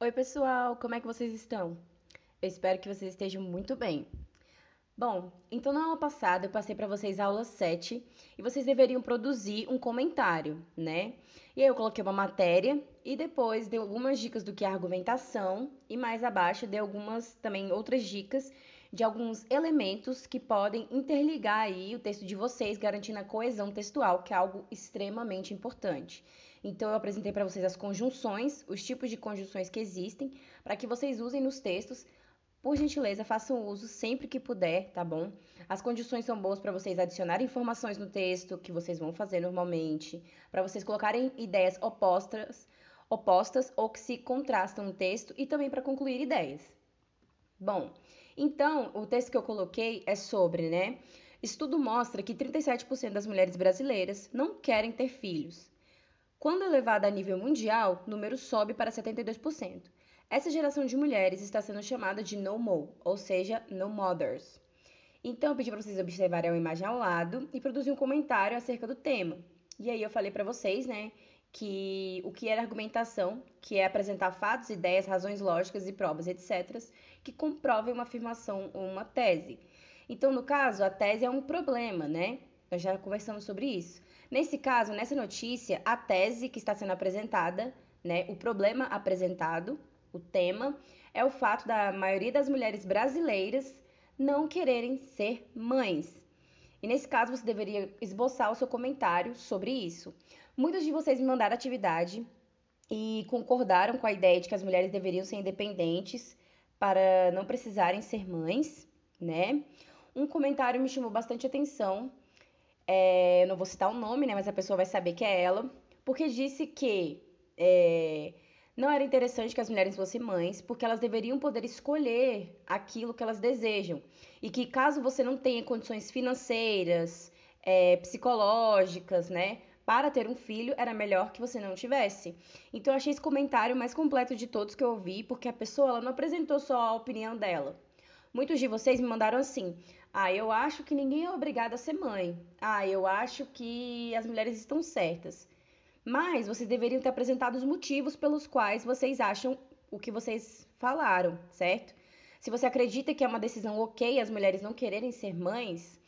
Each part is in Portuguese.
Oi, pessoal, como é que vocês estão? Eu espero que vocês estejam muito bem. Bom, então na aula passada eu passei para vocês a aula 7 e vocês deveriam produzir um comentário, né? E aí eu coloquei uma matéria e depois dei algumas dicas do que é argumentação e mais abaixo dei algumas também outras dicas de alguns elementos que podem interligar aí o texto de vocês, garantindo a coesão textual, que é algo extremamente importante. Então eu apresentei para vocês as conjunções, os tipos de conjunções que existem, para que vocês usem nos textos. Por gentileza, façam uso sempre que puder, tá bom? As condições são boas para vocês adicionarem informações no texto, que vocês vão fazer normalmente, para vocês colocarem ideias opostas, opostas ou que se contrastam no texto e também para concluir ideias. Bom, então, o texto que eu coloquei é sobre, né? Estudo mostra que 37% das mulheres brasileiras não querem ter filhos. Quando elevada a nível mundial, o número sobe para 72%. Essa geração de mulheres está sendo chamada de no mo, ou seja, no mothers. Então, eu pedi para vocês observarem a imagem ao lado e produzir um comentário acerca do tema. E aí eu falei para vocês, né, que o que era argumentação, que é apresentar fatos, ideias, razões lógicas e provas, etc., que comprovem uma afirmação ou uma tese. Então, no caso, a tese é um problema, né? Nós já conversamos sobre isso. Nesse caso, nessa notícia, a tese que está sendo apresentada, né, o problema apresentado, o tema, é o fato da maioria das mulheres brasileiras não quererem ser mães. E nesse caso, você deveria esboçar o seu comentário sobre isso. Muitos de vocês me mandaram atividade e concordaram com a ideia de que as mulheres deveriam ser independentes para não precisarem ser mães, né? Um comentário me chamou bastante atenção é, eu não vou citar o nome, né? Mas a pessoa vai saber que é ela. Porque disse que é, não era interessante que as mulheres fossem mães, porque elas deveriam poder escolher aquilo que elas desejam. E que caso você não tenha condições financeiras, é, psicológicas, né? Para ter um filho, era melhor que você não tivesse. Então, eu achei esse comentário mais completo de todos que eu ouvi, porque a pessoa ela não apresentou só a opinião dela. Muitos de vocês me mandaram assim: ah, eu acho que ninguém é obrigado a ser mãe. Ah, eu acho que as mulheres estão certas. Mas vocês deveriam ter apresentado os motivos pelos quais vocês acham o que vocês falaram, certo? Se você acredita que é uma decisão ok as mulheres não quererem ser mães,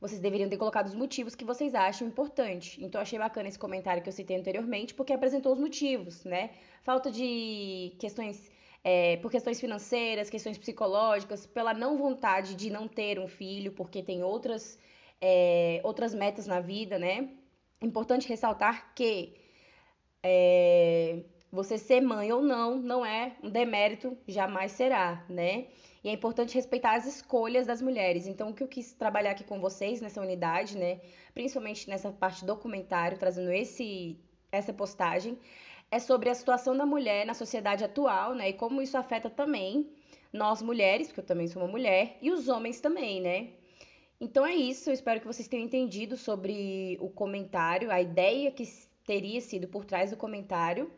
vocês deveriam ter colocado os motivos que vocês acham importante. Então, achei bacana esse comentário que eu citei anteriormente, porque apresentou os motivos, né? Falta de questões é, por questões financeiras, questões psicológicas, pela não vontade de não ter um filho, porque tem outras, é, outras metas na vida, né? Importante ressaltar que é, você ser mãe ou não não é um demérito, jamais será, né? E é importante respeitar as escolhas das mulheres. Então, o que eu quis trabalhar aqui com vocês nessa unidade, né? Principalmente nessa parte documentário, trazendo esse, essa postagem, é sobre a situação da mulher na sociedade atual, né? E como isso afeta também nós mulheres, porque eu também sou uma mulher, e os homens também, né? Então é isso, eu espero que vocês tenham entendido sobre o comentário, a ideia que teria sido por trás do comentário.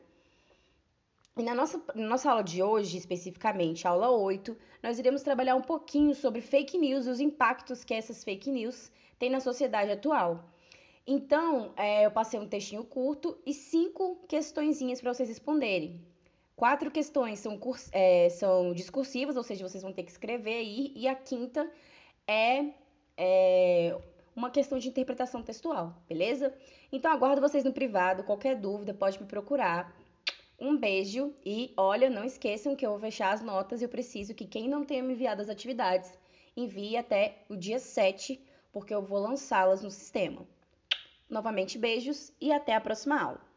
E na nossa, na nossa aula de hoje, especificamente, aula 8, nós iremos trabalhar um pouquinho sobre fake news e os impactos que essas fake news têm na sociedade atual. Então, é, eu passei um textinho curto e cinco questõezinhas para vocês responderem. Quatro questões são, é, são discursivas, ou seja, vocês vão ter que escrever aí, e a quinta é, é uma questão de interpretação textual, beleza? Então, aguardo vocês no privado. Qualquer dúvida, pode me procurar. Um beijo e olha, não esqueçam que eu vou fechar as notas e eu preciso que quem não tenha me enviado as atividades envie até o dia 7, porque eu vou lançá-las no sistema. Novamente, beijos e até a próxima aula.